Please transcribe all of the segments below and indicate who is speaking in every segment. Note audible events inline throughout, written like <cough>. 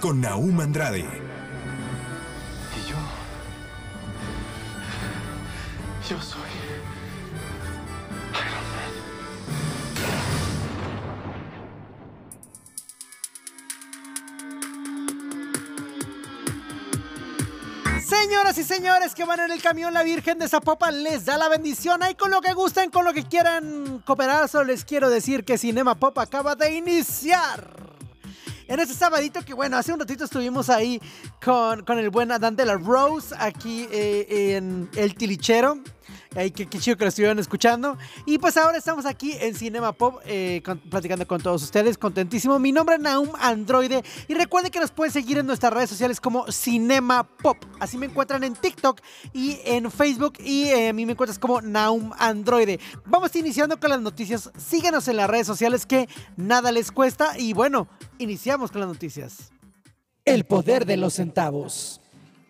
Speaker 1: Con Naum Andrade,
Speaker 2: Y yo. Yo soy. Iron Man.
Speaker 3: Señoras y señores que van en el camión, la Virgen de Zapopan les da la bendición. Ahí con lo que gusten, con lo que quieran cooperar, solo les quiero decir que Cinema Pop acaba de iniciar. En este sabadito que bueno, hace un ratito estuvimos ahí con, con el buen Adán de la Rose aquí eh, en El Tilichero. Que, que chido que lo estuvieron escuchando. Y pues ahora estamos aquí en Cinema Pop eh, platicando con todos ustedes. Contentísimo. Mi nombre es Naum Androide. Y recuerden que nos pueden seguir en nuestras redes sociales como Cinema Pop. Así me encuentran en TikTok y en Facebook. Y eh, a mí me encuentras como Naum Androide. Vamos iniciando con las noticias. Síganos en las redes sociales que nada les cuesta. Y bueno, iniciamos con las noticias. El poder de los centavos.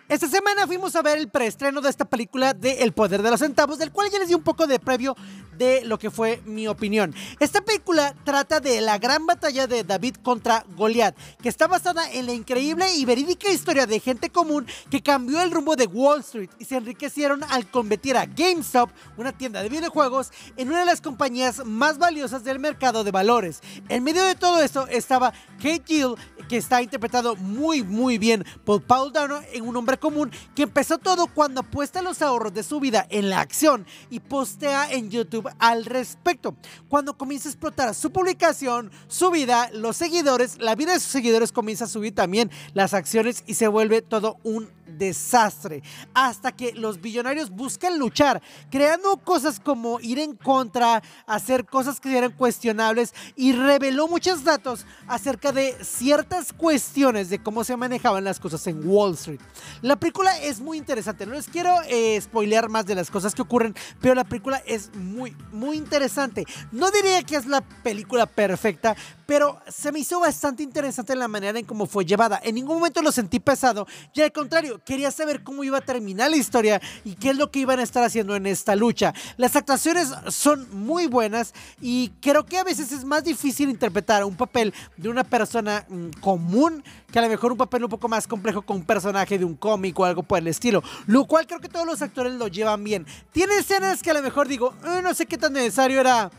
Speaker 3: Esta semana fuimos a ver el preestreno de esta película de El Poder de los Centavos, del cual ya les di un poco de previo de lo que fue mi opinión. Esta película trata de la gran batalla de David contra Goliat, que está basada en la increíble y verídica historia de gente común que cambió el rumbo de Wall Street y se enriquecieron al convertir a GameStop, una tienda de videojuegos, en una de las compañías más valiosas del mercado de valores. En medio de todo esto estaba Kate Gill, que está interpretado muy muy bien por Paul Dano en un hombre común que empezó todo cuando apuesta los ahorros de su vida en la acción y postea en YouTube al respecto. Cuando comienza a explotar su publicación, su vida, los seguidores, la vida de sus seguidores comienza a subir también las acciones y se vuelve todo un desastre. Hasta que los billonarios buscan luchar, creando cosas como ir en contra, hacer cosas que eran cuestionables y reveló muchos datos acerca de ciertas cuestiones de cómo se manejaban las cosas en Wall Street. La película es muy interesante, no les quiero eh, spoilear más de las cosas que ocurren, pero la película es muy, muy interesante. No diría que es la película perfecta, pero se me hizo bastante interesante la manera en cómo fue llevada. En ningún momento lo sentí pesado, y al contrario, quería saber cómo iba a terminar la historia y qué es lo que iban a estar haciendo en esta lucha. Las actuaciones son muy buenas y creo que a veces es más difícil interpretar un papel de una persona mm, común que a lo mejor un papel un poco más complejo con un personaje de un cómic o algo por el estilo. Lo cual creo que todos los actores lo llevan bien. Tiene escenas que a lo mejor digo, "Eh, no sé qué tan necesario era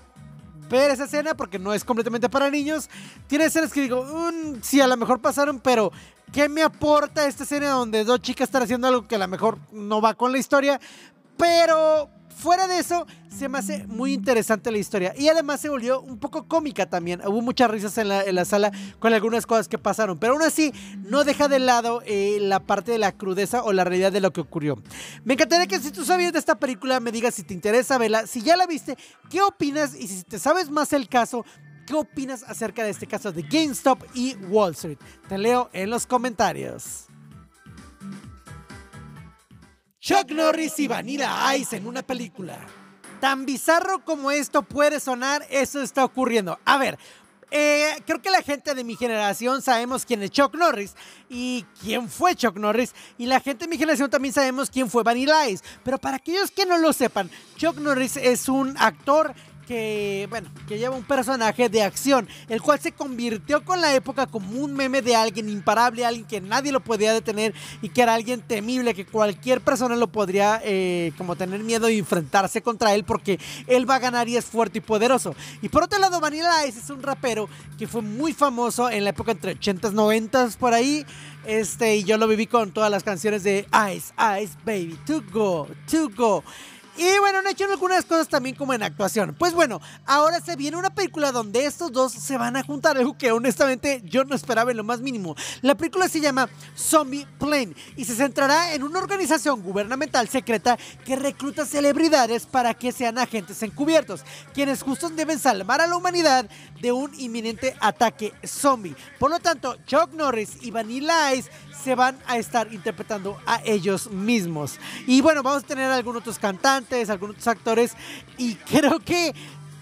Speaker 3: ver esa escena porque no es completamente para niños. Tiene escenas que digo, "Mm, sí, a lo mejor pasaron, pero ¿qué me aporta esta escena donde dos chicas están haciendo algo que a lo mejor no va con la historia? Pero fuera de eso, se me hace muy interesante la historia. Y además se volvió un poco cómica también. Hubo muchas risas en la, en la sala con algunas cosas que pasaron. Pero aún así, no deja de lado eh, la parte de la crudeza o la realidad de lo que ocurrió. Me encantaría que si tú sabías de esta película, me digas si te interesa verla. Si ya la viste, ¿qué opinas? Y si te sabes más el caso, ¿qué opinas acerca de este caso de GameStop y Wall Street? Te leo en los comentarios. Chuck Norris y Vanilla Ice en una película. Tan bizarro como esto puede sonar, eso está ocurriendo. A ver, eh, creo que la gente de mi generación sabemos quién es Chuck Norris y quién fue Chuck Norris. Y la gente de mi generación también sabemos quién fue Vanilla Ice. Pero para aquellos que no lo sepan, Chuck Norris es un actor que, bueno, que lleva un personaje de acción, el cual se convirtió con la época como un meme de alguien imparable, alguien que nadie lo podía detener y que era alguien temible, que cualquier persona lo podría eh, como tener miedo de enfrentarse contra él porque él va a ganar y es fuerte y poderoso. Y por otro lado, Vanilla Ice es un rapero que fue muy famoso en la época entre 80s, 90s, por ahí. Este, y yo lo viví con todas las canciones de Ice, Ice Baby, To Go, To Go. Y bueno, han hecho algunas cosas también como en actuación. Pues bueno, ahora se viene una película donde estos dos se van a juntar, algo que honestamente yo no esperaba en lo más mínimo. La película se llama Zombie Plane y se centrará en una organización gubernamental secreta que recluta celebridades para que sean agentes encubiertos, quienes justos deben salvar a la humanidad de un inminente ataque zombie. Por lo tanto, Chuck Norris y Vanilla Ice se van a estar interpretando a ellos mismos. Y bueno, vamos a tener algunos otros cantantes, algunos otros actores y creo que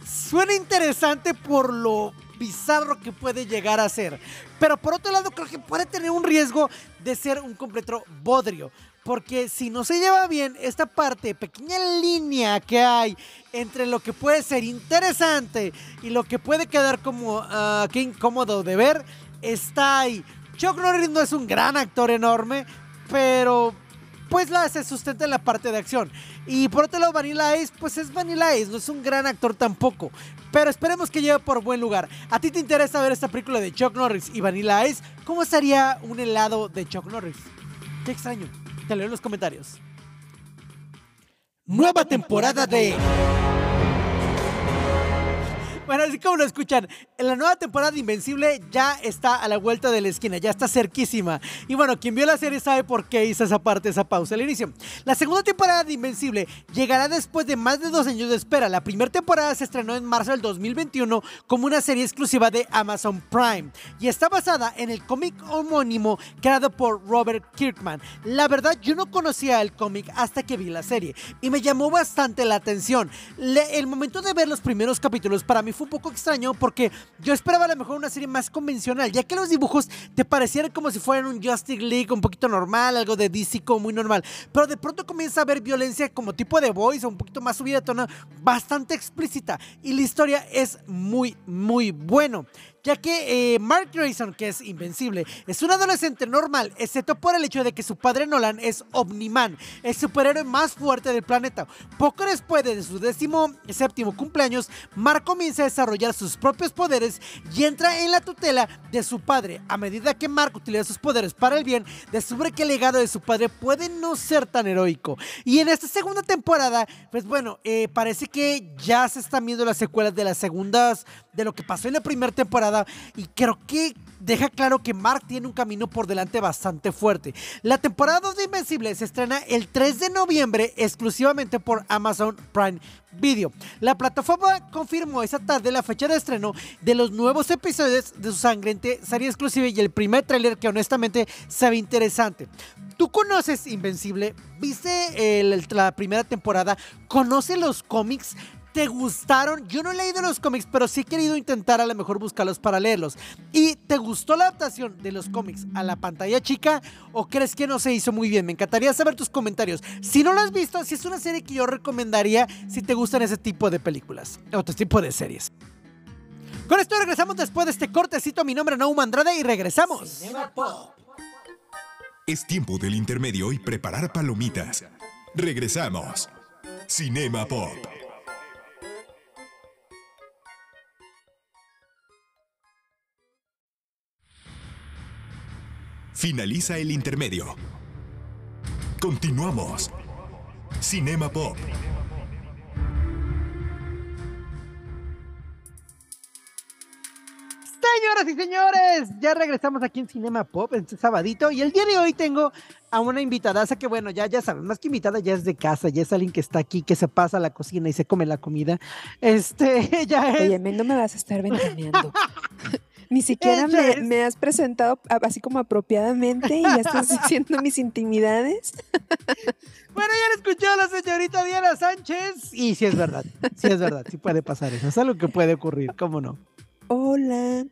Speaker 3: suena interesante por lo bizarro que puede llegar a ser. Pero por otro lado, creo que puede tener un riesgo de ser un completo bodrio. Porque si no se lleva bien esta parte, pequeña línea que hay entre lo que puede ser interesante y lo que puede quedar como uh, que incómodo de ver, está ahí. Chuck Norris no es un gran actor enorme, pero pues la se sustenta en la parte de acción. Y por otro lado, Vanilla Ice, pues es Vanilla Ice, no es un gran actor tampoco. Pero esperemos que lleve por buen lugar. ¿A ti te interesa ver esta película de Chuck Norris y Vanilla Ice? ¿Cómo estaría un helado de Chuck Norris? Qué extraño. Te leo en los comentarios. Nueva temporada de... Bueno, así como lo escuchan, la nueva temporada de Invencible ya está a la vuelta de la esquina, ya está cerquísima. Y bueno, quien vio la serie sabe por qué hizo esa parte, esa pausa al inicio. La segunda temporada de Invencible llegará después de más de dos años de espera. La primera temporada se estrenó en marzo del 2021 como una serie exclusiva de Amazon Prime y está basada en el cómic homónimo creado por Robert Kirkman. La verdad, yo no conocía el cómic hasta que vi la serie y me llamó bastante la atención. Le, el momento de ver los primeros capítulos para mí fue un poco extraño porque yo esperaba a lo mejor una serie más convencional, ya que los dibujos te parecieran como si fueran un Justice League un poquito normal, algo de DC como muy normal, pero de pronto comienza a haber violencia como tipo de voice o un poquito más subida de tono, bastante explícita y la historia es muy, muy bueno ya que eh, Mark Grayson, que es invencible, es un adolescente normal, excepto por el hecho de que su padre Nolan es Omniman, el superhéroe más fuerte del planeta. Poco después de su décimo séptimo cumpleaños, Mark comienza a desarrollar sus propios poderes y entra en la tutela de su padre. A medida que Mark utiliza sus poderes para el bien, descubre que el legado de su padre puede no ser tan heroico. Y en esta segunda temporada, pues bueno, eh, parece que ya se están viendo las secuelas de las segundas, de lo que pasó en la primera temporada y creo que deja claro que Mark tiene un camino por delante bastante fuerte. La temporada 2 de Invencible se estrena el 3 de noviembre exclusivamente por Amazon Prime Video. La plataforma confirmó esa tarde la fecha de estreno de los nuevos episodios de su sangriente serie exclusiva y el primer tráiler que honestamente se ve interesante. ¿Tú conoces Invencible? ¿Viste el, la primera temporada? ¿Conoces los cómics? Te gustaron. Yo no he leído los cómics, pero sí he querido intentar a lo mejor buscarlos para leerlos. ¿Y te gustó la adaptación de los cómics a la pantalla chica o crees que no se hizo muy bien? Me encantaría saber tus comentarios. Si no lo has visto, si es una serie que yo recomendaría si te gustan ese tipo de películas, otro tipo de series. Con esto regresamos después de este cortecito. Mi nombre es Naum Andrade y regresamos.
Speaker 1: Es tiempo del intermedio y preparar palomitas. Regresamos. Cinema Pop. Finaliza el intermedio. Continuamos. Cinema Pop.
Speaker 3: Señoras y señores, ya regresamos aquí en Cinema Pop este sabadito y el día de hoy tengo a una invitada que bueno, ya ya saben, más que invitada ya es de casa, ya es alguien que está aquí, que se pasa a la cocina y se come la comida. Este, <laughs> ya es
Speaker 4: Oye, no me vas a estar ventaneando. <laughs> Ni siquiera me, me has presentado así como apropiadamente y ya estás <laughs> diciendo mis intimidades.
Speaker 3: Bueno, ya lo escuchó la señorita Diana Sánchez. Y sí es verdad, sí es verdad, sí puede pasar eso. Es algo que puede ocurrir, ¿cómo no?
Speaker 4: Hola.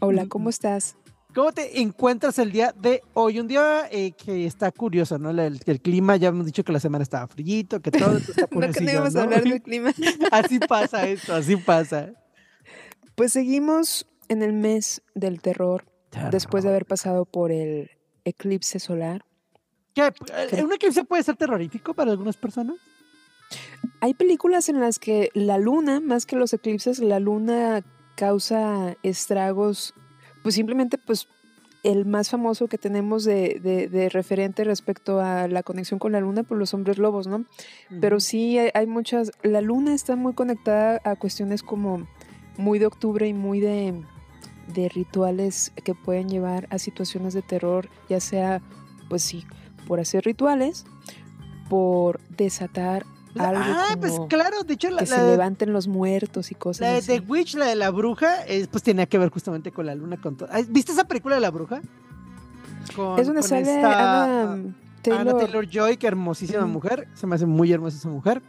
Speaker 4: Hola, ¿cómo estás?
Speaker 3: ¿Cómo te encuentras el día de hoy? Un día eh, que está curioso, ¿no? El, el clima, ya hemos dicho que la semana estaba frillito, que todo está <laughs>
Speaker 4: No que no íbamos a hablar del <laughs> clima.
Speaker 3: Así pasa esto, así pasa.
Speaker 4: Pues seguimos en el mes del terror, después de haber pasado por el eclipse solar.
Speaker 3: ¿Qué? Eh, ¿Un eclipse puede ser terrorífico para algunas personas?
Speaker 4: Hay películas en las que la luna, más que los eclipses, la luna causa estragos, pues simplemente pues el más famoso que tenemos de, de- de referente respecto a la conexión con la luna por los hombres lobos, ¿no? Pero sí hay, hay muchas, la luna está muy conectada a cuestiones como muy de octubre y muy de, de rituales que pueden llevar a situaciones de terror, ya sea, pues sí, por hacer rituales, por desatar algo
Speaker 3: Ah, pues claro, de hecho la,
Speaker 4: que
Speaker 3: la
Speaker 4: se
Speaker 3: de-
Speaker 4: levanten los muertos y cosas
Speaker 3: la de The. Witch, la de la bruja, es, pues tenía que ver justamente con la luna. Con todo. ¿Viste esa película de la bruja? Con,
Speaker 4: Es donde sale
Speaker 3: esta, Anna
Speaker 4: Taylor.
Speaker 3: Taylor Joy, que hermosísima mujer. Se me hace muy hermosa esa mujer.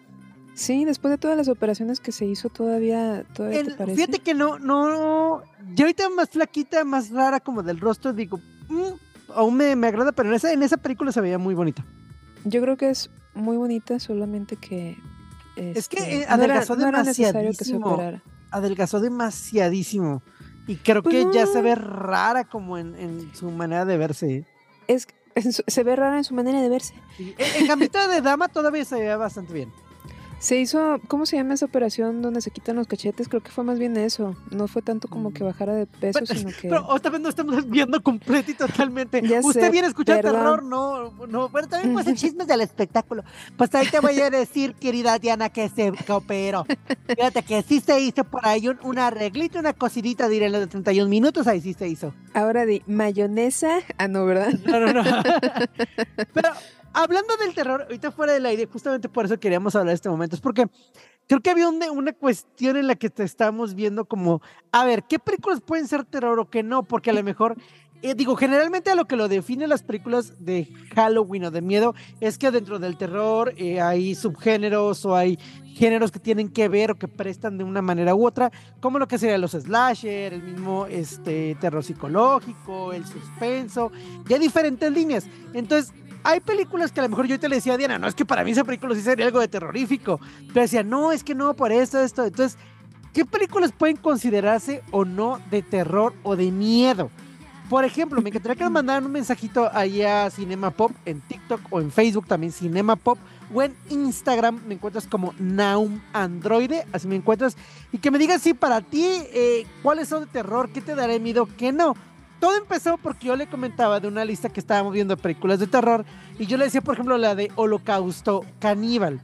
Speaker 4: Sí, después de todas las operaciones que se hizo todavía, todavía te
Speaker 3: En-
Speaker 4: parece.
Speaker 3: fíjate que no, no. Yo ahorita más flaquita, más rara como del rostro, digo, "Mm, aún me, me agrada, pero en esa, en esa película se veía muy bonita.
Speaker 4: Yo creo que es muy bonita, solamente que
Speaker 3: Es que,
Speaker 4: este,
Speaker 3: eh,
Speaker 4: no era-
Speaker 3: adelgazó
Speaker 4: no era necesario que se
Speaker 3: demasiadísimo.
Speaker 4: operara.
Speaker 3: Adelgazó demasiadísimo. Y creo
Speaker 4: Pues
Speaker 3: que ya se
Speaker 4: no.
Speaker 3: ve rara como en, en su manera de verse.
Speaker 4: Es, se ve rara en su manera de verse.
Speaker 3: Sí, En, en de Dama todavía se veía bastante bien.
Speaker 4: Se hizo, ¿cómo se llama esa operación donde se quitan los cachetes? Creo que fue más bien eso. No fue tanto como que bajara de peso,
Speaker 3: Mm. Pero-
Speaker 4: sino <laughs> que...
Speaker 3: Pero otra vez no estamos viendo <laughs> completo y totalmente.
Speaker 4: Ya
Speaker 3: Usted
Speaker 4: sé,
Speaker 3: viene a escuchar
Speaker 4: perdón.
Speaker 3: terror, no, no. Pero también pues <laughs> el chisme del espectáculo. Pues ahí te voy a decir, querida Diana, que se que operó. Fíjate que sí se hizo por ahí un, un arreglito, una cosidita, diré, de 31 minutos, ahí sí se hizo.
Speaker 4: Ahora de mayonesa... Ah, no, ¿verdad?
Speaker 3: No, no, no. Pero hablando del terror, ahorita fuera del aire, justamente por eso queríamos hablar de este momento, es porque creo que había un- una cuestión en la que te estamos viendo como, a ver, ¿qué películas pueden ser terror o qué no? Porque a lo mejor, eh, digo, generalmente a lo que lo define las películas de Halloween o de miedo es que dentro del terror eh, hay subgéneros o hay géneros que tienen que ver o que prestan de una manera u otra, como lo que serían los slasher, el mismo este, terror psicológico, el suspenso, y hay diferentes líneas. Entonces, hay películas que a lo mejor yo te decía a Diana, no, es que para mí esa película sí sería algo de terrorífico. Pero decía, no, es que no, por esto, esto. Entonces, ¿qué películas pueden considerarse o no de terror o de miedo? Por ejemplo, me encantaría que nos mandaran un mensajito ahí a Cinema Pop en TikTok o en Facebook también Cinema Pop o en Instagram me encuentras como Naum Androide, así me encuentras y que me digas si para ti eh, cuáles son de terror, qué te dará miedo, qué no. Todo empezó porque yo le comentaba de una lista que estábamos viendo de películas de terror y yo le decía, por ejemplo, la de Holocausto Caníbal,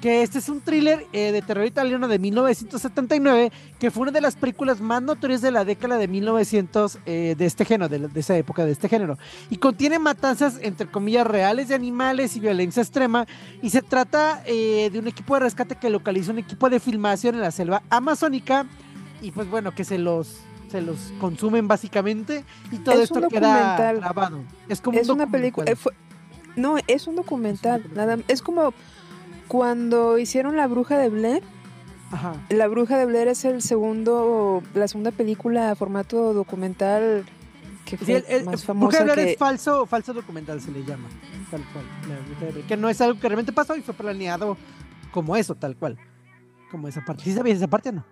Speaker 3: que este es un thriller eh, de terror italiano de 1979, que fue una de las películas más notorias de la década de 1900 eh, de este género, de, de esa época de este género. Y contiene matanzas, entre comillas, reales de animales y violencia extrema. Y se trata eh, de un equipo de rescate que localiza un equipo de filmación en la selva amazónica y pues bueno, que se los se los consumen básicamente y todo
Speaker 4: Es
Speaker 3: esto queda grabado. Es como
Speaker 4: es
Speaker 3: un
Speaker 4: una película. eh, no, es un documental. Nada, es como cuando hicieron La Bruja de Blair.
Speaker 3: Ajá.
Speaker 4: La Bruja de Blair es el segundo, la segunda película a formato documental que
Speaker 3: Sí,
Speaker 4: fue
Speaker 3: el, el-
Speaker 4: más
Speaker 3: Bruja
Speaker 4: famosa
Speaker 3: de Blair
Speaker 4: que...
Speaker 3: es falso, falso documental, se le llama. Tal cual. la Bruja de Blair, que no es algo que realmente pasó y fue planeado como eso, tal cual. Como esa parte. ¿Sí sabías esa parte o no?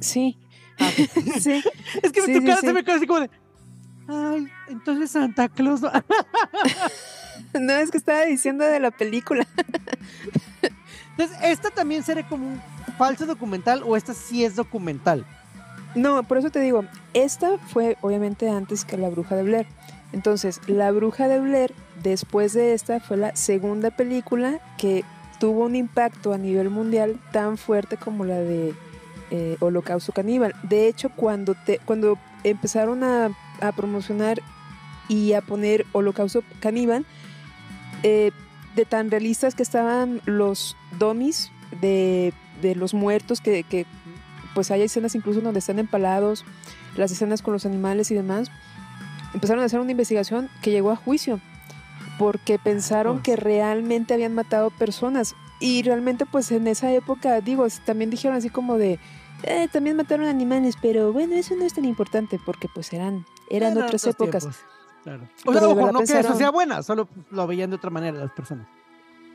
Speaker 4: Sí,
Speaker 3: Ah, <laughs>
Speaker 4: sí.
Speaker 3: es que
Speaker 4: Sí,
Speaker 3: tu cara
Speaker 4: sí.
Speaker 3: se me quedó así como de. Ay, entonces Santa Claus. no". <laughs>
Speaker 4: No, es que estaba diciendo de la película. <laughs>
Speaker 3: Entonces, ¿esta también sería como un falso documental o esta sí es documental?
Speaker 4: No, por eso te digo, esta fue obviamente antes que La Bruja de Blair. Entonces, La Bruja de Blair, después de esta, fue la segunda película que tuvo un impacto a nivel mundial tan fuerte como la de eh, Holocausto Caníbal. De hecho, cuando, te, cuando empezaron a, a promocionar y a poner Holocausto Caníbal, eh, de tan realistas que estaban los dummies de, de los muertos que, que pues hay escenas incluso donde están empalados, las escenas con los animales y demás, empezaron a hacer una investigación que llegó a juicio, porque pensaron que realmente habían matado personas. Y realmente pues en esa época, digo, también dijeron así como de, "Eh, también mataron animales, pero bueno, eso no es tan importante porque pues eran, eran
Speaker 3: Eran
Speaker 4: otras épocas.
Speaker 3: tiempos, Claro. O sea, ojo, no que eso
Speaker 4: pensaron-
Speaker 3: sea buena, solo lo veían de otra manera las personas.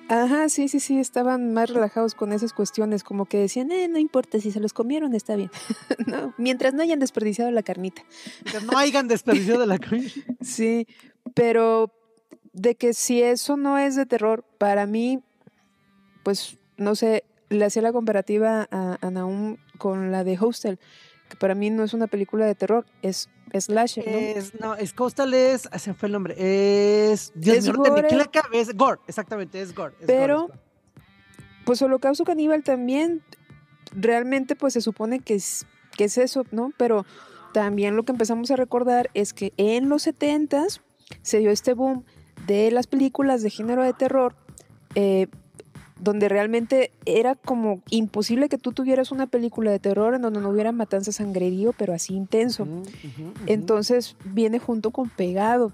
Speaker 4: Ajá, sí, sí, sí, estaban más relajados con esas cuestiones, como que decían, eh, no importa, si se los comieron está bien. <laughs> no, mientras no hayan desperdiciado la carnita.
Speaker 3: Que no hayan desperdicio de la comida. <laughs>
Speaker 4: Sí, pero de que si eso no es de terror, para mí, pues no sé, le hacía la comparativa a, a Nahum con la de Hostel. que para mí no es una película de terror, es slasher, ¿no?
Speaker 3: Es, no, es Coastal es, ah, se fue el nombre, es, Dios
Speaker 4: Es
Speaker 3: mío,
Speaker 4: gore.
Speaker 3: la cabeza, Gore, exactamente, es Gore. es
Speaker 4: Pero-
Speaker 3: es gore.
Speaker 4: Pues Holocausto Caníbal también, realmente pues se supone que es, que es eso, ¿no? Pero también lo que empezamos a recordar es que en los 70s se dio este boom de las películas de género de terror, eh, donde realmente era como imposible que tú tuvieras una película de terror en donde no hubiera matanza sangrerío, pero así intenso. Entonces viene junto con pegado.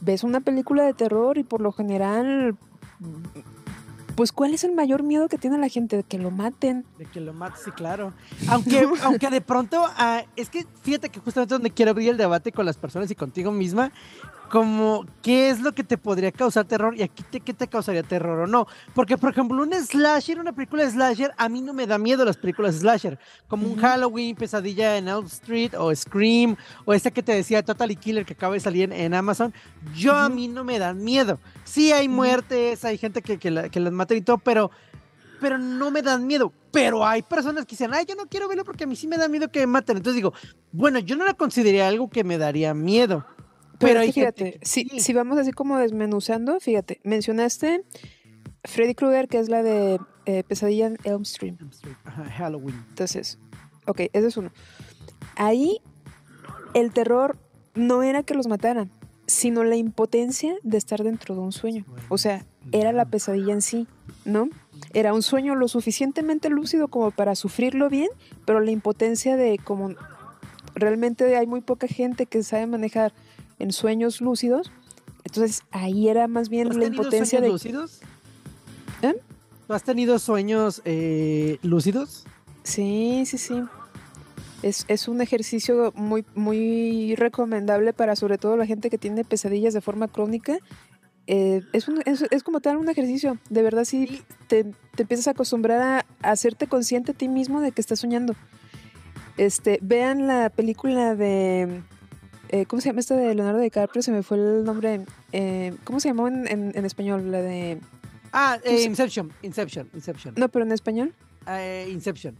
Speaker 4: Ves una película de terror y por lo general, pues ¿cuál es el mayor miedo que tiene la gente? De que lo maten.
Speaker 3: De que lo mates, sí, claro. Aunque, <laughs> aunque de pronto, ah, es que fíjate que justamente donde quiero abrir el debate con las personas y contigo misma, como qué es lo que te podría causar terror y aquí te, qué te causaría terror o no. Porque, por ejemplo, un slasher, una película de slasher, a mí no me da miedo las películas slasher. Como un
Speaker 4: Ujú.
Speaker 3: Halloween, Pesadilla en Elm Street, o Scream, o esta que te decía Totally Killer que acaba de salir en, en Amazon. Yo a mí no me dan miedo. Sí hay muertes, hay gente que, que, la- que las mata y todo, pero pero no me dan miedo. Pero hay personas que dicen, ay, yo no quiero verlo porque a mí sí me da miedo que me maten. Entonces digo, bueno, yo no la consideraría algo que me daría miedo. Pero,
Speaker 4: Pero, fíjate, si,
Speaker 3: sí.
Speaker 4: si vamos así como desmenuzando, fíjate, mencionaste Freddy Krueger, que es la de eh, Pesadilla en Elm Street.
Speaker 3: Ajá, Halloween.
Speaker 4: Entonces, ok, ese es uno. Ahí el terror no era que los mataran, sino la impotencia de estar dentro de un sueño. O sea, era la pesadilla en sí, ¿no? Era un sueño lo suficientemente lúcido como para sufrirlo bien, pero la impotencia de como realmente hay muy poca gente que sabe manejar en sueños lúcidos. Entonces ahí era más bien
Speaker 3: ¿Tú has
Speaker 4: la
Speaker 3: tenido
Speaker 4: impotencia
Speaker 3: sueños
Speaker 4: de...
Speaker 3: lúcidos?
Speaker 4: ¿Eh?
Speaker 3: ¿Tú has tenido sueños eh, lúcidos?
Speaker 4: Sí, sí, sí. Es, es un ejercicio muy, muy recomendable para sobre todo la gente que tiene pesadillas de forma crónica. Eh, es, un- es, es como tal un ejercicio. De verdad, sí, te, te empiezas a acostumbrar a, a hacerte consciente a ti mismo de que estás soñando. Este, vean la película de. Eh, ¿Cómo se llama esta de Leonardo DiCaprio? Se me fue el nombre. eh, ¿Cómo se llamó en, en- en español? La de.
Speaker 3: Ah, eh, Inception, Inception, Inception.
Speaker 4: No, pero en español.
Speaker 3: Inception.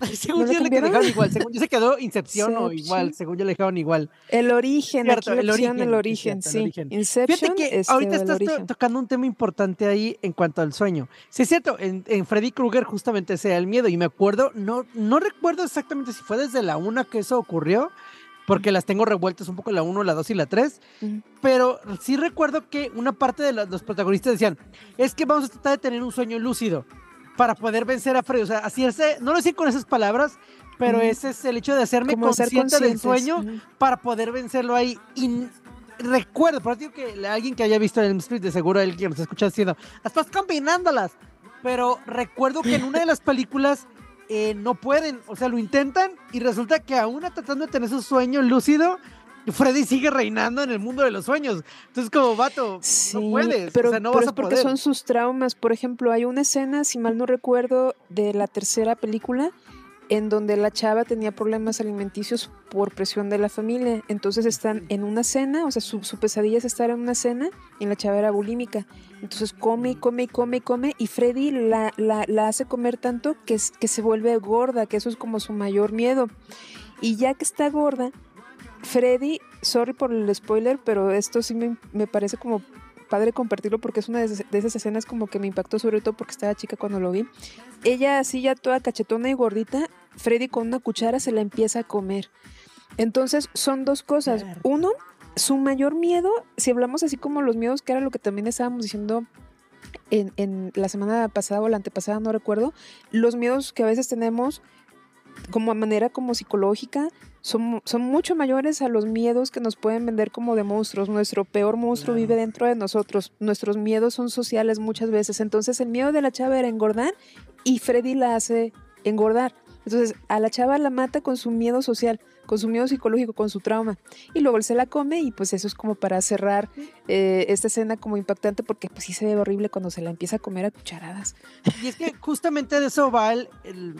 Speaker 3: <laughs> según
Speaker 4: ¿No
Speaker 3: yo le dejaron igual, según yo se quedó Inception o igual, según yo le dejaron igual.
Speaker 4: El origen,
Speaker 3: Cierto,
Speaker 4: aquí
Speaker 3: el origen,
Speaker 4: el
Speaker 3: sí,
Speaker 4: origen,
Speaker 3: cierto, el
Speaker 4: sí.
Speaker 3: origen.
Speaker 4: Inception,
Speaker 3: Fíjate que
Speaker 4: este,
Speaker 3: ahorita estás
Speaker 4: origen.
Speaker 3: tocando un tema importante ahí en cuanto al sueño. Sí, es cierto, en, en Freddy Krueger justamente ese era el miedo y me acuerdo, no, no recuerdo exactamente si fue desde la 1 que eso ocurrió, porque las tengo revueltas un poco la 1, la 2 y la 3,
Speaker 4: Ujú.
Speaker 3: pero sí recuerdo que una parte de los protagonistas decían, es que vamos a tratar de tener un sueño lúcido para poder vencer a Freddy. O sea, hacerse, no lo decía con esas palabras, pero
Speaker 4: Ujú.
Speaker 3: ese es el hecho de hacerme
Speaker 4: Como
Speaker 3: consciente del sueño
Speaker 4: ujú.
Speaker 3: para poder vencerlo ahí. Y recuerdo, por eso digo que alguien que haya visto el Street, de seguro el que nos escucha diciendo, estás combinándolas. Pero recuerdo que en una de las películas eh, no pueden, o sea, lo intentan y resulta que aún tratando de tener su sueño lúcido, Freddy sigue reinando en el mundo de los sueños. Entonces, como vato,
Speaker 4: Sí,
Speaker 3: no puedes,
Speaker 4: pero,
Speaker 3: o sea, no
Speaker 4: pero
Speaker 3: vas
Speaker 4: es
Speaker 3: a
Speaker 4: porque
Speaker 3: poder.
Speaker 4: son sus traumas. Por ejemplo, hay una escena, si mal no recuerdo, de la tercera película en donde la chava tenía problemas alimenticios por presión de la familia. Entonces están en una cena, o sea, su, pesadilla es estar en una cena y la chava era bulímica. Entonces come y come y come y come y Freddy la, la, la hace comer tanto que, es- que se vuelve gorda, que eso es como su mayor miedo. Y ya que está gorda, Freddy, sorry por el spoiler, pero esto sí me, me parece como padre compartirlo porque es una de esas, escenas como que me impactó sobre todo porque estaba chica cuando lo vi. Ella así ya toda cachetona y gordita, Freddy con una cuchara se la empieza a comer. Entonces son dos cosas. Uno, su mayor miedo, si hablamos así como los miedos, que era lo que también estábamos diciendo en, en la semana pasada o la antepasada, no recuerdo, los miedos que a veces tenemos como a manera como psicológica son, son mucho mayores a los miedos que nos pueden vender como de monstruos. Nuestro peor monstruo vive dentro de nosotros. Nuestros miedos son sociales muchas veces. Entonces el miedo de la chava era engordar y Freddy la hace engordar. Entonces a la chava la mata con su miedo social, con su miedo psicológico, con su trauma. Y luego él se la come y pues eso es como para cerrar eh, esta escena como impactante porque pues sí se ve horrible cuando se la empieza a comer a cucharadas.
Speaker 3: Y es que justamente de eso va el, el-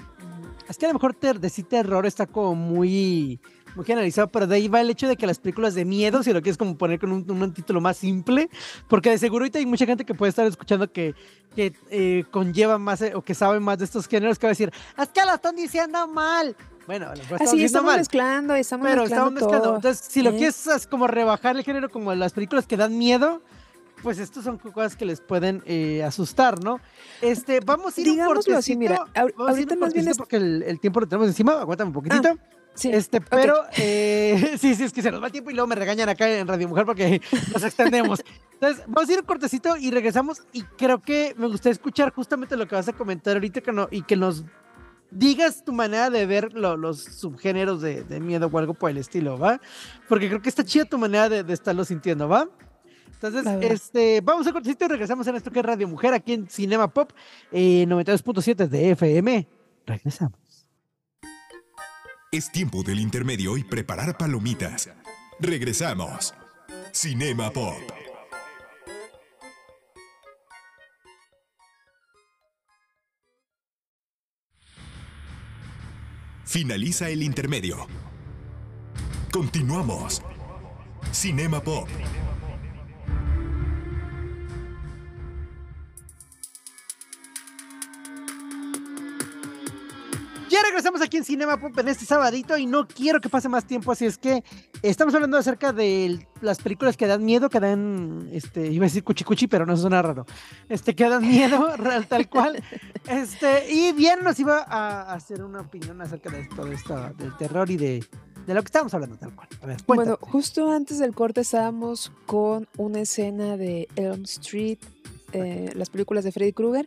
Speaker 3: es que a lo mejor ter- decir terror está como muy, muy generalizado, pero de ahí va el hecho de que las películas de miedo, si lo quieres como poner con un, un título más simple, porque de seguro ahorita hay mucha gente que puede estar escuchando que, que eh, conlleva más eh, o que sabe más de estos géneros que va a decir, es que lo están diciendo mal. Bueno, lo estamos
Speaker 4: Así estamos
Speaker 3: mal.
Speaker 4: mezclando, estamos
Speaker 3: Pero
Speaker 4: mezclando
Speaker 3: estamos mezclando.
Speaker 4: todo.
Speaker 3: Entonces, si lo
Speaker 4: ¿eh?
Speaker 3: quieres es como rebajar el género como las películas que dan miedo, pues estos son cosas que les pueden eh, asustar, ¿no? Este, vamos a ir a un
Speaker 4: Digámoslo así, mira, ahorita más bien es-
Speaker 3: porque el, el tiempo lo tenemos encima, aguántame un poquitito.
Speaker 4: Sí,
Speaker 3: Este, pero eh, <laughs> sí, sí, es que se nos va el tiempo y luego me regañan acá en Radio Mujer porque <laughs> nos extendemos. Entonces, vamos a ir un cortecito y regresamos. Y creo que me gustaría escuchar justamente lo que vas a comentar ahorita que no, y que nos digas tu manera de ver lo- los subgéneros de, de miedo o algo por el estilo, ¿va? Porque creo que está chida tu manera de, de estarlo sintiendo, ¿va? Entonces, este, vamos a cortecito y regresamos en esto que es Radio Mujer aquí en Cinema Pop eh, 92.7 de FM. Regresamos.
Speaker 1: Es tiempo del intermedio y preparar palomitas. Regresamos. Cinema Pop. Finaliza el intermedio. Continuamos. Cinema Pop.
Speaker 3: Ya regresamos aquí en Cinema Pop en este sabadito y no quiero que pase más tiempo, así es que estamos hablando acerca de las películas que dan miedo, que dan, este, iba a decir cuchi cuchi, pero no suena raro, este, que dan miedo, <laughs> real, tal cual, este, y bien nos iba a hacer una opinión acerca de esto, de esto, del terror y de, de lo que estábamos hablando tal cual. A ver,
Speaker 4: Bueno, justo antes del corte estábamos con una escena de Elm Street, eh, las películas de Freddy Krueger,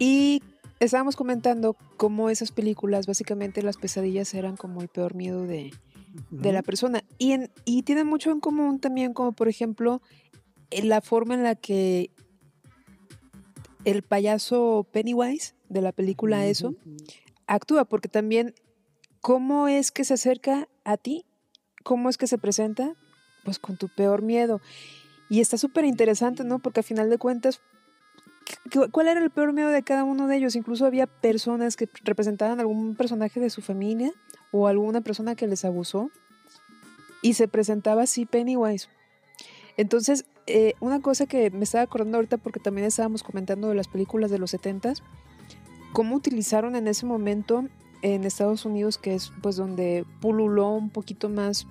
Speaker 4: y estábamos comentando cómo esas películas, básicamente las pesadillas eran como el peor miedo de, de la persona. Y, en, y tiene mucho en común también, como por ejemplo, en la forma en la que el payaso Pennywise de la película Eso actúa, porque también cómo es que se acerca a ti, cómo es que se presenta, pues con tu peor miedo. Y está súper interesante, ¿no? Porque a final de cuentas, ¿cu- ¿cuál era el peor miedo de cada uno de ellos? Incluso había personas que representaban algún personaje de su familia o alguna persona que les abusó y se presentaba así Pennywise. Entonces, eh, una cosa que me estaba acordando ahorita porque también estábamos comentando de las películas de los 70s, cómo utilizaron en ese momento en Estados Unidos, que es pues donde pululó un poquito más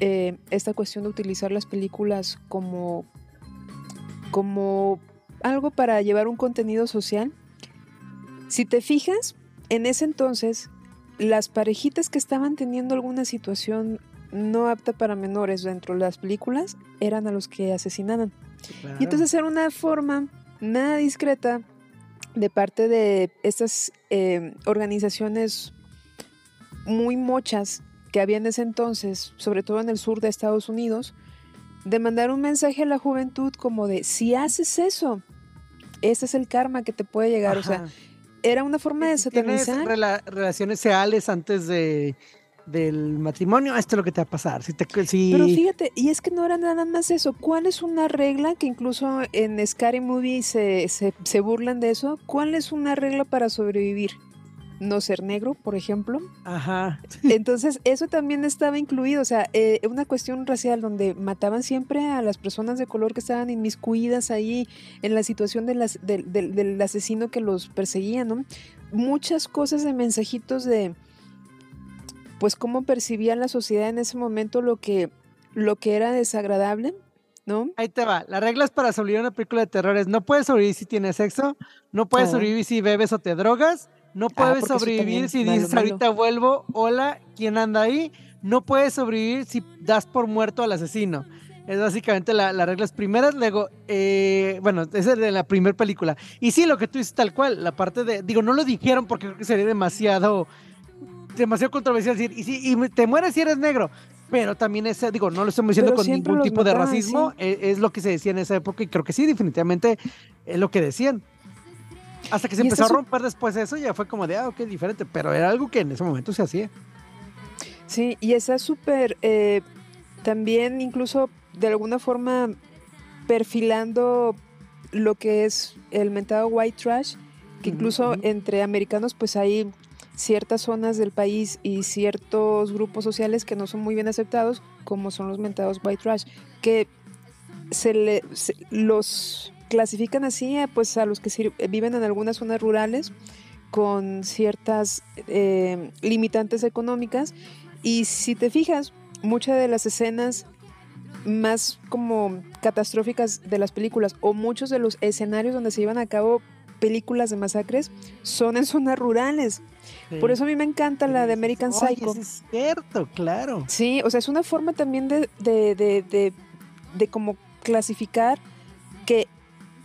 Speaker 4: eh, esta cuestión de utilizar las películas como, como algo para llevar un contenido social. Si te fijas, en ese entonces, las parejitas que estaban teniendo alguna situación no apta para menores dentro de las películas eran a los que asesinaban. Y entonces era una forma nada discreta de parte de estas eh, organizaciones muy mochas que había en ese entonces, sobre todo en el sur de Estados Unidos, de mandar un mensaje a la juventud como de, si haces eso, ese es el karma que te puede llegar. O sea, era una forma de satanizar.
Speaker 3: rela- relaciones reales antes de del matrimonio, esto es lo que te va a pasar. Si te, si...
Speaker 4: Pero fíjate, y es que no era nada más eso. ¿Cuál es una regla que incluso en Scary Movie se, se, se burlan de eso? ¿Cuál es una regla para sobrevivir? No ser negro, por ejemplo.
Speaker 3: Ajá. <laughs>
Speaker 4: Entonces, eso también estaba incluido. O sea, eh, una cuestión racial donde mataban siempre a las personas de color que estaban inmiscuidas ahí en la situación de las, del asesino que los perseguía, ¿no? Muchas cosas de mensajitos de pues cómo percibía la sociedad en ese momento lo que, lo que era desagradable, ¿no?
Speaker 3: Ahí te va. Las reglas para sobrevivir a una película de terror es no puedes sobrevivir si tienes sexo, no puedes
Speaker 4: Ah.
Speaker 3: sobrevivir si bebes o te drogas, no puedes
Speaker 4: porque eso
Speaker 3: sobrevivir si dices
Speaker 4: malo.
Speaker 3: ahorita vuelvo, hola, ¿quién anda ahí? No puedes sobrevivir si das por muerto al asesino. Es básicamente la- las reglas primeras. Luego, eh, bueno, es de la primera película. Y sí, lo que tú dices tal cual, la parte de, digo, no lo dijeron porque creo que sería demasiado, demasiado controversial decir, y, si, y te mueres si eres negro. Pero también ese, digo, no lo estamos diciendo con ningún tipo de racismo,
Speaker 4: sí.
Speaker 3: e- es, lo que se decía en esa época y creo que sí, definitivamente es lo que decían. Hasta que se empezó a romper después eso, ya fue como de, ah, ok, diferente, pero era algo que en ese momento se hacía.
Speaker 4: Sí, y está súper, eh, también incluso de alguna forma perfilando lo que es el mentado white trash, que incluso entre americanos pues hay ciertas zonas del país y ciertos grupos sociales que no son muy bien aceptados, como son los mentados white trash, que se le se- los clasifican así a, pues a los que sir- viven en algunas zonas rurales con ciertas eh, limitantes económicas. Y si te fijas, muchas de las escenas más como catastróficas de las películas o muchos de los escenarios donde se llevan a cabo películas de masacres son en zonas rurales. Por eso a mí me encanta la de American
Speaker 3: Oye,
Speaker 4: Psycho.
Speaker 3: sí es cierto, claro.
Speaker 4: Sí, o sea, es una forma también de, de, de, de, de como clasificar que,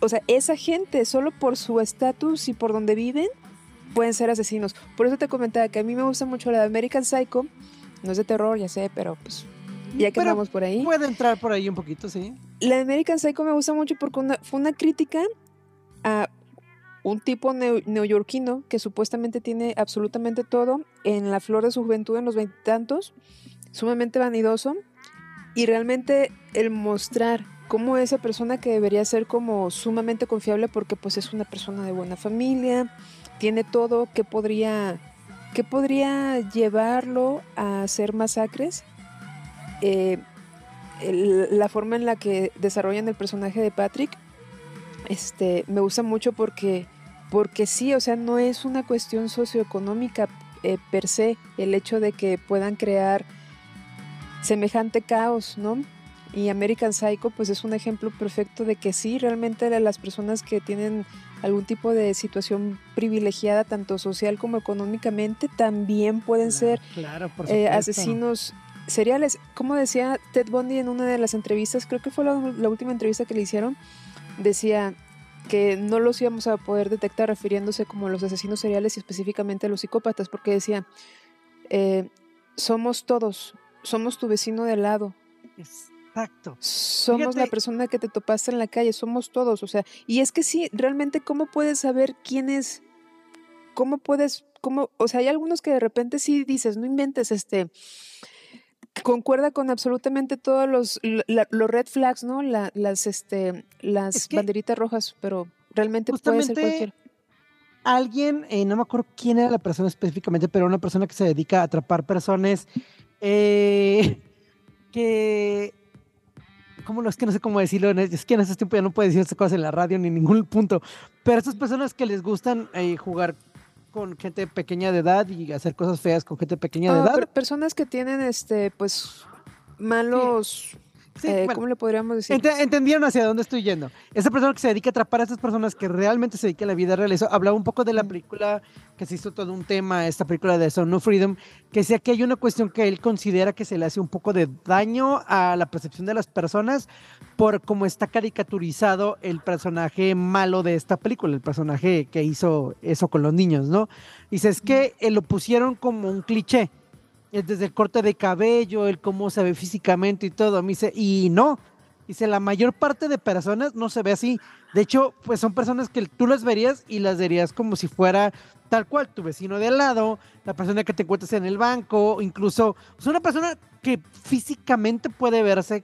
Speaker 4: o sea, esa gente solo por su estatus y por donde viven pueden ser asesinos. Por eso te comentaba que a mí me gusta mucho la de American Psycho. No es de terror, ya sé, pero pues ya que
Speaker 3: Pero
Speaker 4: por ahí.
Speaker 3: Puede entrar por ahí un poquito, sí.
Speaker 4: La de American Psycho me gusta mucho porque una- fue una crítica a un tipo neo- neoyorquino que supuestamente tiene absolutamente todo en la flor de su juventud, en los veintitantos, sumamente vanidoso, y realmente el mostrar cómo esa persona que debería ser como sumamente confiable porque pues es una persona de buena familia, tiene todo que podría, que podría llevarlo a hacer masacres, eh, la forma en la que desarrollan el personaje de Patrick este, me gusta mucho porque, porque sí, o sea, no es una cuestión socioeconómica eh, per se el hecho de que puedan crear semejante caos, ¿no? Y American Psycho, pues es un ejemplo perfecto de que sí, realmente la- las personas que tienen algún tipo de situación privilegiada, tanto social como económicamente, también pueden ser
Speaker 3: Claro,
Speaker 4: eh, asesinos seriales. Como decía Ted Bundy en una de las entrevistas, creo que fue la, la última entrevista que le hicieron, decía que no los íbamos a poder detectar refiriéndose como a los asesinos seriales y específicamente a los psicópatas, porque decía, eh, somos todos, somos tu vecino de lado,
Speaker 3: Exacto.
Speaker 4: somos la persona que te topaste en la calle, somos todos, o sea, y es que sí, realmente, ¿cómo puedes saber quién es? ¿Cómo puedes, cómo, o sea, hay algunos que de repente sí dices, no inventes, este, concuerda con absolutamente todos los, la- los red flags, ¿no? La- las, este, las
Speaker 3: Es que-
Speaker 4: banderitas rojas, pero realmente puede ser cualquiera.
Speaker 3: alguien, eh, no me acuerdo quién era la persona específicamente, pero una persona que se dedica a atrapar personas eh, <laughs> que... ¿Cómo es que no sé cómo decirlo? Es que en ese tiempo ya no puede decir estas cosas en la radio ni en ningún <laughs> punto. Pero estas personas que les gustan eh, jugar con gente pequeña de edad y hacer cosas feas con gente pequeña de
Speaker 4: Ah,
Speaker 3: edad.
Speaker 4: per- personas que tienen, este, pues, malos,
Speaker 3: Sí,
Speaker 4: eh,
Speaker 3: bueno.
Speaker 4: ¿cómo le podríamos decir?
Speaker 3: Ent- entendieron hacia dónde estoy yendo. Esa persona que se dedica a atrapar a estas personas que realmente se dedica a la vida real, eso hablaba un poco de la película que se hizo todo un tema, esta película de Son of Freedom, que decía que hay una cuestión que él considera que se le hace un poco de daño a la percepción de las personas por cómo está caricaturizado el personaje malo de esta película, el personaje que hizo eso con los niños, ¿no? Dice, es que eh, lo pusieron como un cliché. Es desde el corte de cabello, el cómo se ve físicamente y todo. Me dice, y no. Dice, la mayor parte de personas no se ve así. De hecho, pues son personas que tú las verías y las verías como si fuera tal cual, tu vecino de al lado, la persona que te encuentras en el banco, incluso es una persona que físicamente puede verse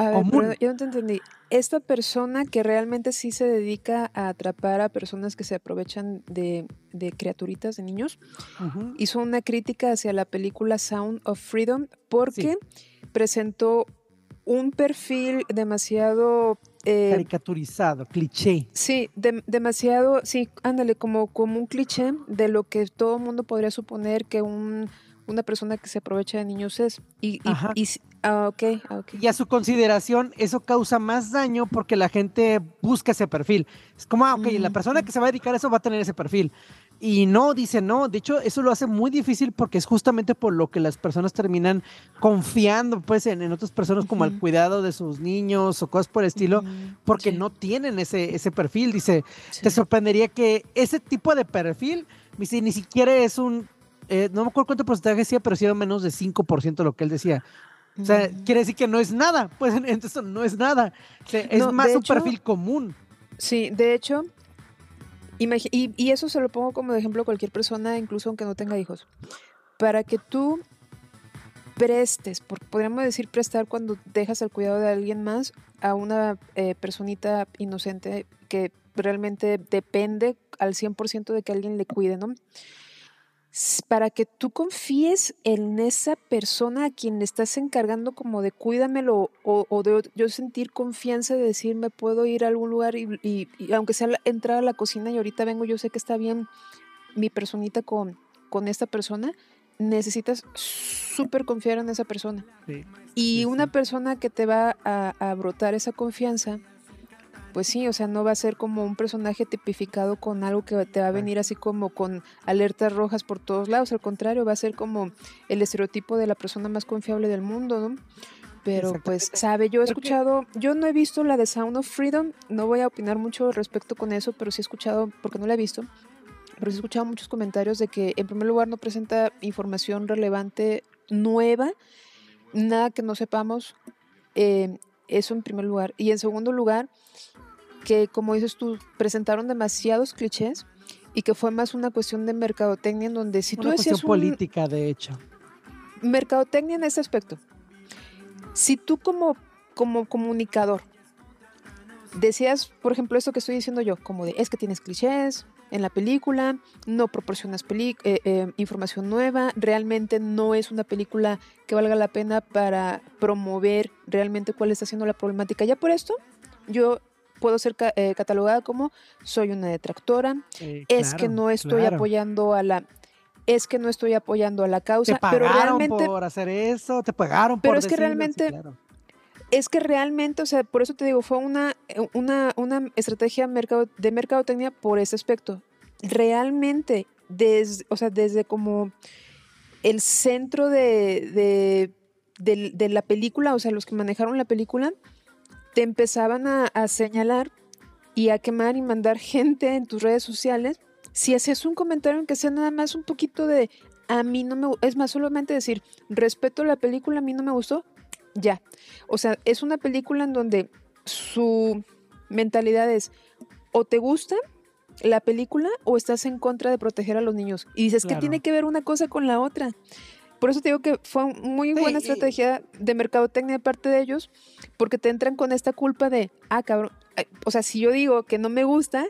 Speaker 4: A ver, yo no te entendí. Esta persona que realmente sí se dedica a atrapar a personas que se aprovechan de, de criaturitas, de niños, hizo una crítica hacia la película Sound of Freedom porque presentó un perfil demasiado... eh,
Speaker 3: caricaturizado, cliché.
Speaker 4: Sí, dem- demasiado, sí, ándale, como, como un cliché de lo que todo el mundo podría suponer que un, una persona que se aprovecha de niños es. Y, ah, ok, ah, ok.
Speaker 3: Y a su consideración, eso causa más daño porque la gente busca ese perfil. Es como, ah, ok, la persona que se va a dedicar a eso va a tener ese perfil. Y no, dice no. De hecho, eso lo hace muy difícil porque es justamente por lo que las personas terminan confiando pues en, en otras personas como al cuidado de sus niños o cosas por el estilo,
Speaker 4: Ujú,
Speaker 3: porque
Speaker 4: sí,
Speaker 3: no tienen ese, ese perfil. Dice,
Speaker 4: sí.
Speaker 3: te sorprendería que ese tipo de perfil, dice, ni siquiera es un, eh, no me acuerdo cuánto porcentaje decía, pero sí era menos de 5% de lo que él decía. O sea,
Speaker 4: Ujú.
Speaker 3: quiere decir que no es nada. <laughs> Pues entonces no es nada. O sea, es
Speaker 4: No,
Speaker 3: más un
Speaker 4: hecho-
Speaker 3: perfil común.
Speaker 4: Sí, de hecho, y, y eso se lo pongo como de ejemplo a cualquier persona, incluso aunque no tenga hijos. Para que tú prestes, porque podríamos decir prestar cuando dejas el cuidado de alguien más a una eh, personita inocente que realmente depende al 100% de que alguien le cuide, ¿no? Para que tú confíes en esa persona a quien le estás encargando como de cuídamelo o, o de yo sentir confianza de decir me puedo ir a algún lugar y, y- y aunque sea entrar a la cocina y ahorita vengo, yo sé que está bien, mi personita con, con esta persona, necesitas súper confiar en esa persona.
Speaker 3: Sí.
Speaker 4: Y
Speaker 3: Sí,
Speaker 4: una
Speaker 3: sí.
Speaker 4: persona que te va a, a brotar esa confianza, pues sí, o sea, no va a ser como un personaje tipificado con algo que te va a venir así como con alertas rojas por todos lados. Al contrario, va a ser como el estereotipo de la persona más confiable del mundo, ¿no? Pero pues, sabe, yo he escuchado, yo no he visto la de Sound of Freedom, no voy a opinar mucho respecto con eso, pero sí he escuchado, porque no la he visto, pero sí he escuchado muchos comentarios de que en primer lugar no presenta información relevante nueva, nada que no sepamos, eh, eso en primer lugar. Y en segundo lugar, que como dices tú, presentaron demasiados clichés y que fue más una cuestión de mercadotecnia en donde si tú
Speaker 3: Una cuestión
Speaker 4: decías un,
Speaker 3: política, de hecho.
Speaker 4: mercadotecnia en ese aspecto. Si tú como, como comunicador decías, por ejemplo, esto que estoy diciendo yo, como de es que tienes clichés en la película, no proporcionas peli- eh, eh, información nueva, realmente no es una película que valga la pena para promover realmente cuál está siendo la problemática. Ya por esto, yo puedo ser ca- eh, catalogada como soy una detractora, es que no estoy
Speaker 3: claro.
Speaker 4: apoyando a la es que no estoy apoyando a la
Speaker 3: Te
Speaker 4: causa,
Speaker 3: pagaron
Speaker 4: pero realmente
Speaker 3: por hacer eso, te pagaron
Speaker 4: Pero
Speaker 3: por
Speaker 4: es que realmente-
Speaker 3: claro.
Speaker 4: es que realmente, o sea, por eso te digo, fue una, eh, una, una estrategia mercado, de mercadotecnia por ese aspecto. Realmente, desde, o sea, desde como el centro de, de, de la película, o sea, los que manejaron la película, te empezaban a, a señalar y a quemar y mandar gente en tus redes sociales. Si hacías un comentario en que sea nada más un poquito de a mí no me gu-", es más solamente decir respeto la película, a mí no me gustó, ya. O sea, es una película en donde su mentalidad es o te gusta la película o estás en contra de proteger a los niños. Y dices que tiene que ver una cosa con la otra. Por eso te digo que fue muy
Speaker 3: Sí,
Speaker 4: buena
Speaker 3: y-
Speaker 4: estrategia de mercadotecnia de parte de ellos, porque te entran con esta culpa de, ah, cabrón, o sea, si yo digo que no me gusta,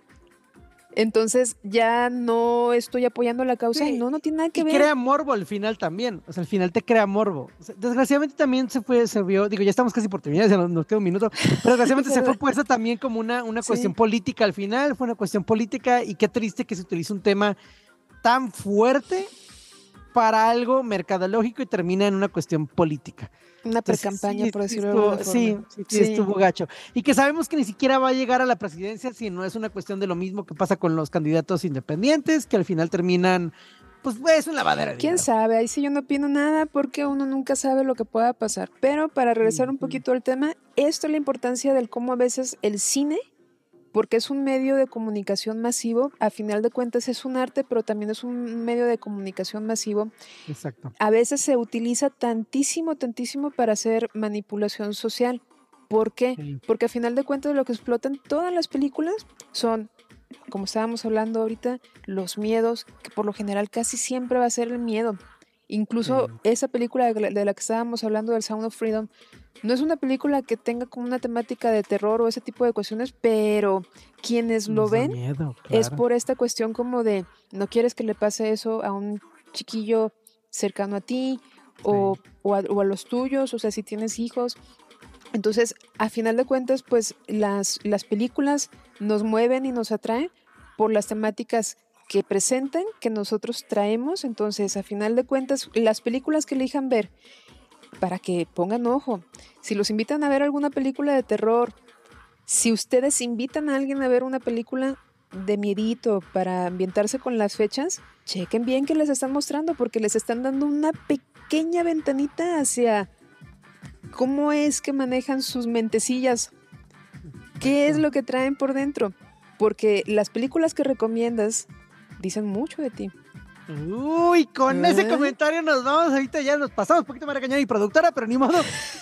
Speaker 4: entonces ya no estoy apoyando la causa
Speaker 3: Sí,
Speaker 4: y no, no tiene nada que
Speaker 3: y
Speaker 4: ver.
Speaker 3: crea morbo al final también. O sea, al final te crea morbo. O sea, desgraciadamente también se fue, se vio, digo, ya estamos casi por terminar, ya nos, queda un minuto, pero desgraciadamente se fue <laughs> puesta también como una, una
Speaker 4: Sí.
Speaker 3: cuestión política al final, fue una cuestión política y qué triste que se utilice un tema tan fuerte para algo mercadológico y termina en una cuestión política.
Speaker 4: Una precampaña,
Speaker 3: sí,
Speaker 4: por
Speaker 3: sí
Speaker 4: decirlo de
Speaker 3: Sí, sí, sí estuvo gacho. Y que sabemos que ni siquiera va a llegar a la presidencia si no es una cuestión de lo mismo que pasa con los candidatos independientes, que al final terminan, pues es un lavadero. de
Speaker 4: ¿Quién sabe? Ahí sí yo no opino nada porque uno nunca sabe lo que pueda pasar. Pero para regresar un poquito al tema, esto es la importancia del cómo a veces el cine, porque es un medio de comunicación masivo, a final de cuentas es un arte, pero también es un medio de comunicación masivo,
Speaker 3: Exacto.
Speaker 4: a veces se utiliza tantísimo, tantísimo para hacer manipulación social. ¿Por qué?
Speaker 3: Sí.
Speaker 4: Porque a final de cuentas lo que explotan todas las películas son, como estábamos hablando ahorita, los miedos, que por lo general casi siempre va a ser el miedo. Incluso
Speaker 3: Sí.
Speaker 4: esa película de la, de la que estábamos hablando, del Sound of Freedom, no es una película que tenga como una temática de terror o ese tipo de cuestiones, pero quienes lo
Speaker 3: Nos
Speaker 4: ven
Speaker 3: miedo,
Speaker 4: es por esta cuestión como de no quieres que le pase eso a un chiquillo cercano a ti o, o a, o a los tuyos, o sea, si tienes hijos. Entonces, a final de cuentas, pues las, las películas nos mueven y nos atraen por las temáticas que presentan, que nosotros traemos. Entonces, a final de cuentas, las películas que elijan ver, para que pongan ojo, si los invitan a ver alguna película de terror, si ustedes invitan a alguien a ver una película de miedito para ambientarse con las fechas, chequen bien que les están mostrando porque les están dando una pequeña ventanita hacia cómo es que manejan sus mentecillas, qué es lo que traen por dentro, porque las películas que recomiendas dicen mucho de ti.
Speaker 3: Uy, con ese comentario nos vamos. Ahorita ya nos pasamos un poquito más regañar mi productora, pero ni modo.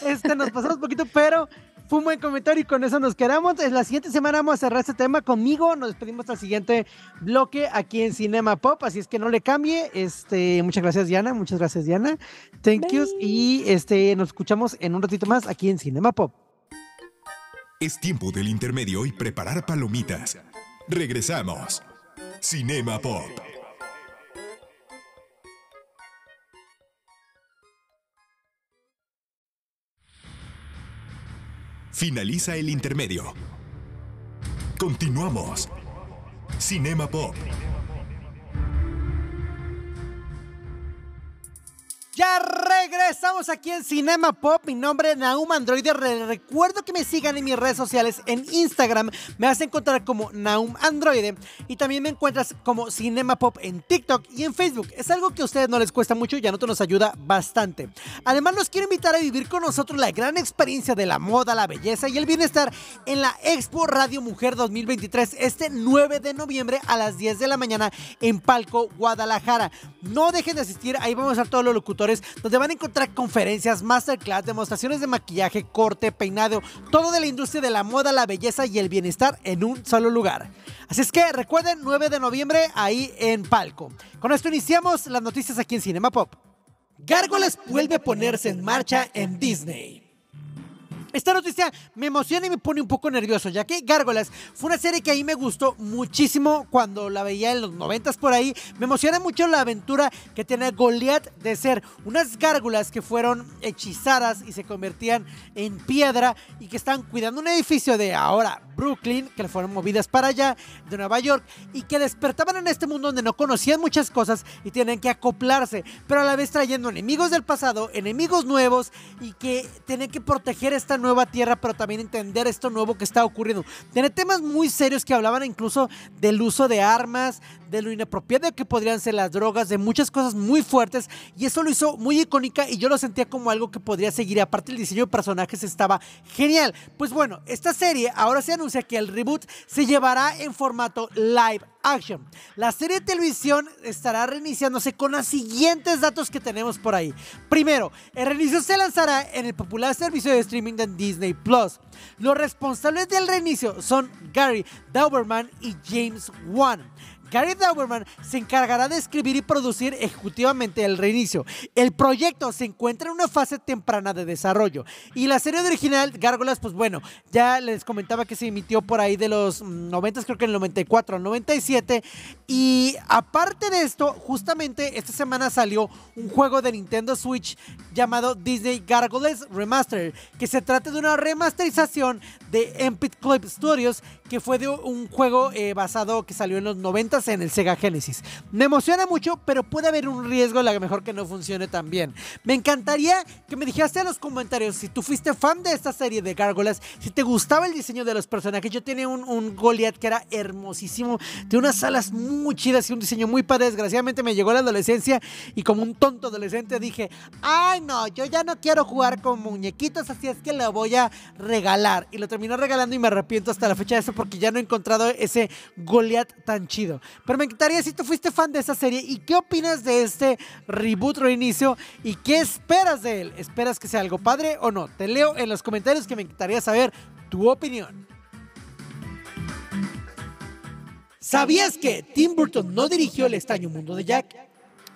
Speaker 3: Este, nos pasamos un poquito, pero fue un buen comentario y con eso nos quedamos. En la siguiente semana vamos a cerrar este tema conmigo. Nos despedimos al siguiente bloque aquí en Cinema Pop, así es que no le cambie. Este, muchas gracias, Diana. Muchas gracias, Diana. Thank you. Y este, nos escuchamos en un ratito más aquí en Cinema Pop.
Speaker 1: Es tiempo del intermedio y preparar palomitas. Regresamos. Cinema Pop. Finaliza el intermedio. Continuamos. Cinema Pop.
Speaker 3: Ya re regresamos aquí en Cinema Pop. Mi nombre es Naum Androide. Re- recuerdo que me sigan en mis redes sociales. En Instagram me vas a encontrar como Naum Androide. Y también me encuentras como Cinema Pop en TikTok y en Facebook. Es algo que a ustedes no les cuesta mucho y a nosotros nos ayuda bastante. Además, los quiero invitar a vivir con nosotros la gran experiencia de la moda, la belleza y el bienestar en la Expo Radio Mujer 2023 este 9 de noviembre a las 10 de la mañana en Palco, Guadalajara. No dejen de asistir, ahí vamos a estar todos los locutores, donde van a encontrar conferencias, masterclass, demostraciones de maquillaje, corte, peinado, todo de la industria de la moda, la belleza y el bienestar en un solo lugar. Así es que recuerden, 9 de noviembre ahí en Palco. Con esto iniciamos las noticias aquí en Cinema Pop. Gárgolas vuelve a ponerse en marcha en Disney. Esta noticia me emociona y me pone un poco nervioso, ya que Gárgolas fue una serie que a mí me gustó muchísimo cuando la veía en los noventas por ahí. Me emociona mucho la aventura que tiene Goliath de ser unas gárgolas que fueron hechizadas y se convertían en piedra y que están cuidando un edificio de ahora Brooklyn, que fueron movidas para allá, de Nueva York, y que despertaban en este mundo donde no conocían muchas cosas y tienen que acoplarse, pero a la vez trayendo enemigos del pasado, enemigos nuevos y que tienen que proteger esta nueva tierra, pero también entender esto nuevo que está ocurriendo. Tiene temas muy serios que hablaban incluso del uso de armas, de lo inapropiado que podrían ser las drogas, de muchas cosas muy fuertes, y eso lo hizo muy icónica y yo lo sentía como algo que podría seguir. Aparte, el diseño de personajes estaba genial. Pues bueno, esta serie ahora se que el reboot se llevará en formato live action. La serie de televisión estará reiniciándose con los siguientes datos que tenemos por ahí. Primero, el reinicio se lanzará en el popular servicio de streaming de Disney Plus. Los responsables del reinicio son Gary Dauberman y James Wan. Gary Dauberman se encargará de escribir y producir ejecutivamente el reinicio. El proyecto se encuentra en una fase temprana de desarrollo. Y la serie original, Gárgolas, pues bueno, ya les comentaba que se emitió por ahí de los 90, creo que en el 94 al 97. Y aparte de esto, justamente esta semana salió un juego de Nintendo Switch llamado Disney Gargoyles Remastered, que se trata de una remasterización de Empit Club Studios, que fue de un juego eh, basado que salió en los 90 en el Sega Genesis. Me emociona mucho, pero puede haber un riesgo a lo mejor que no funcione tan bien. Me encantaría que me dijeras en los comentarios si tú fuiste fan de esta serie de Gárgolas, si te gustaba el diseño de los personajes. Yo tenía un, un Goliath que era hermosísimo, de unas alas muy chidas y un diseño muy padre. Desgraciadamente me llegó la adolescencia y como un tonto adolescente dije, ay no, yo ya no quiero jugar con muñequitos, así es que lo voy a regalar. Y lo terminé regalando y me arrepiento hasta la fecha de eso porque ya no he encontrado ese Goliath tan chido. Pero me encantaría si tú fuiste fan de esa serie y qué opinas de este reboot reinicio y qué esperas de él. ¿Esperas que sea algo padre o no? Te leo en los comentarios que me encantaría saber tu opinión. ¿Sabías que Tim Burton no dirigió El extraño mundo de Jack?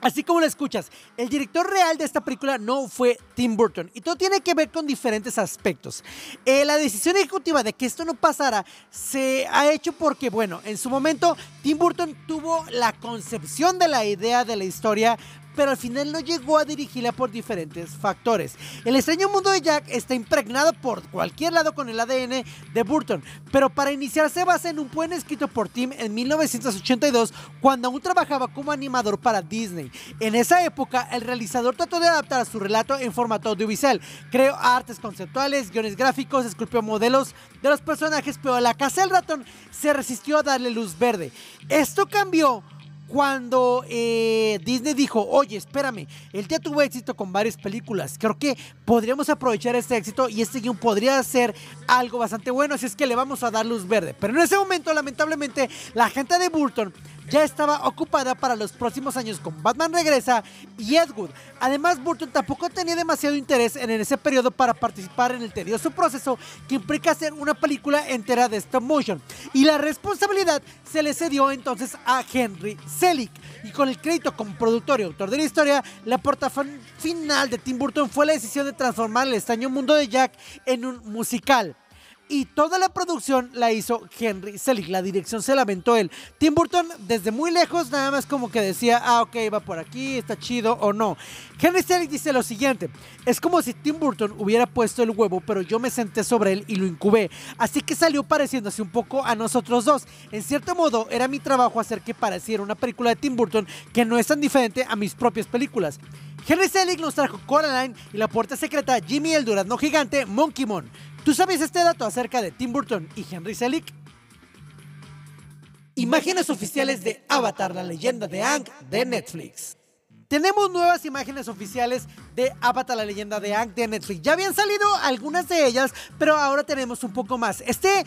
Speaker 3: Así como lo escuchas, el director real de esta película no fue Tim Burton y todo tiene que ver con diferentes aspectos. Eh, la decisión ejecutiva de que esto no pasara se ha hecho porque, bueno, en su momento Tim Burton tuvo la concepción de la idea de la historia, pero al final no llegó a dirigirla por diferentes factores. El extraño mundo de Jack está impregnado por cualquier lado con el ADN de Burton, pero para iniciar se basa en un poema escrito por Tim en 1982 cuando aún trabajaba como animador para Disney. En esa época, el realizador trató de adaptar su relato en formato audiovisual, creó artes conceptuales, guiones gráficos, esculpió modelos de los personajes, pero la casa del ratón se resistió a darle luz verde. Esto cambió cuando eh, Disney dijo, oye, espérame, él ya tuvo éxito con varias películas, creo que podríamos aprovechar este éxito y este guion podría ser algo bastante bueno, así es que le vamos a dar luz verde. Pero en ese momento, lamentablemente, la gente de Burton ya estaba ocupada para los próximos años con Batman Regresa y Ed Wood. Además, Burton tampoco tenía demasiado interés en ese periodo para participar en el tedioso proceso que implica hacer una película entera de stop motion. Y la responsabilidad se le cedió entonces a Henry Selick. Y con el crédito como productor y autor de la historia, la portafolio final de Tim Burton fue la decisión de transformar el extraño mundo de Jack en un musical. Y toda la producción la hizo Henry Selick. La dirección se la aventó él. Tim Burton desde muy lejos nada más como que decía, ah, ok, va por aquí, está chido o no. Henry Selick dice lo siguiente, es como si Tim Burton hubiera puesto el huevo, pero yo me senté sobre él y lo incubé. Así que salió pareciéndose un poco a nosotros dos. En cierto modo, era mi trabajo hacer que pareciera una película de Tim Burton que no es tan diferente a mis propias películas. Henry Selick nos trajo Coraline y la puerta secreta Jimmy el Durazno Gigante Monkey Mon. ¿Tú sabes este dato acerca de Tim Burton y Henry Selick? Imágenes oficiales de Avatar, la leyenda de Aang de Netflix. Tenemos nuevas imágenes oficiales de Avatar, la leyenda de Aang de Netflix. Ya habían salido algunas de ellas, pero ahora tenemos un poco más. Este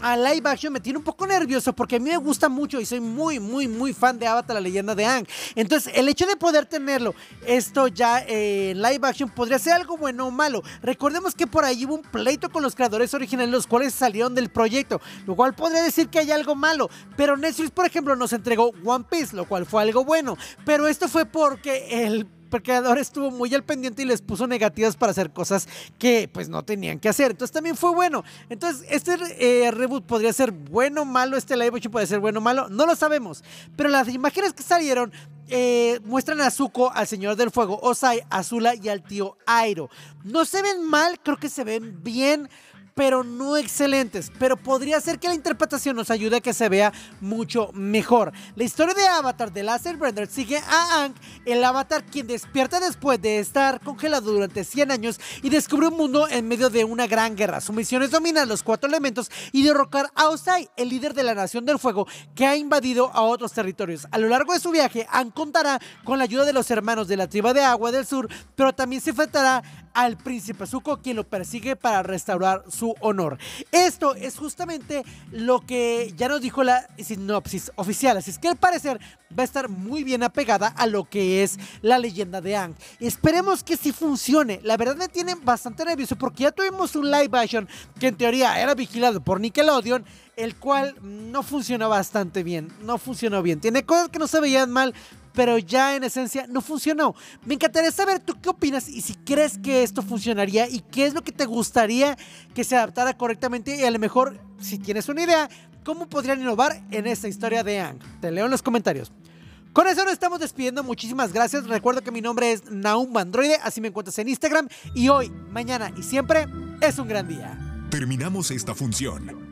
Speaker 3: a live action me tiene un poco nervioso porque a mí me gusta mucho y soy muy, muy, muy fan de Avatar, la leyenda de Aang. Entonces, el hecho de poder tenerlo, esto ya en live action, podría ser algo bueno o malo. Recordemos que por ahí hubo un pleito con los creadores originales, los cuales salieron del proyecto, lo cual podría decir que hay algo malo. Pero Netflix, por ejemplo, nos entregó One Piece, lo cual fue algo bueno. Pero esto fue porque el creador estuvo muy al pendiente y les puso negativas para hacer cosas que pues no tenían que hacer. Entonces también fue bueno. Entonces este eh, reboot podría ser bueno o malo, este live action puede ser bueno o malo, no lo sabemos. Pero las imágenes que salieron eh, muestran a Zuko, al Señor del Fuego, Osai, Azula y al tío Airo. No se ven mal, creo que se ven bien pero no excelentes. Pero podría ser que la interpretación nos ayude a que se vea mucho mejor. La historia de Avatar de Last Airbender sigue a Aang, el Avatar quien despierta después de estar congelado durante 100 años y descubre un mundo en medio de una gran guerra. Su misión es dominar los cuatro elementos y derrocar a Osai, el líder de la Nación del Fuego que ha invadido a otros territorios. A lo largo de su viaje, Aang contará con la ayuda de los hermanos de la tribu de agua del sur, pero también se enfrentará al príncipe Zuko, quien lo persigue para restaurar su honor. Esto es justamente lo que ya nos dijo la sinopsis oficial, así es que al parecer va a estar muy bien apegada a lo que es la leyenda de Aang. Esperemos que sí funcione. La verdad me tiene bastante nervioso porque ya tuvimos un live action que en teoría era vigilado por Nickelodeon el cual no funcionó bastante bien, no funcionó bien. Tiene cosas que no se veían mal, pero ya en esencia no funcionó. Me encantaría saber tú qué opinas y si crees que esto funcionaría y qué es lo que te gustaría que se adaptara correctamente y a lo mejor, si tienes una idea, cómo podrían innovar en esta historia de Ang. Te leo en los comentarios. Con eso nos estamos despidiendo. Muchísimas gracias. Recuerdo que mi nombre es Naum Androide, así me encuentras en Instagram. Y hoy, mañana y siempre es un gran día.
Speaker 1: Terminamos esta función.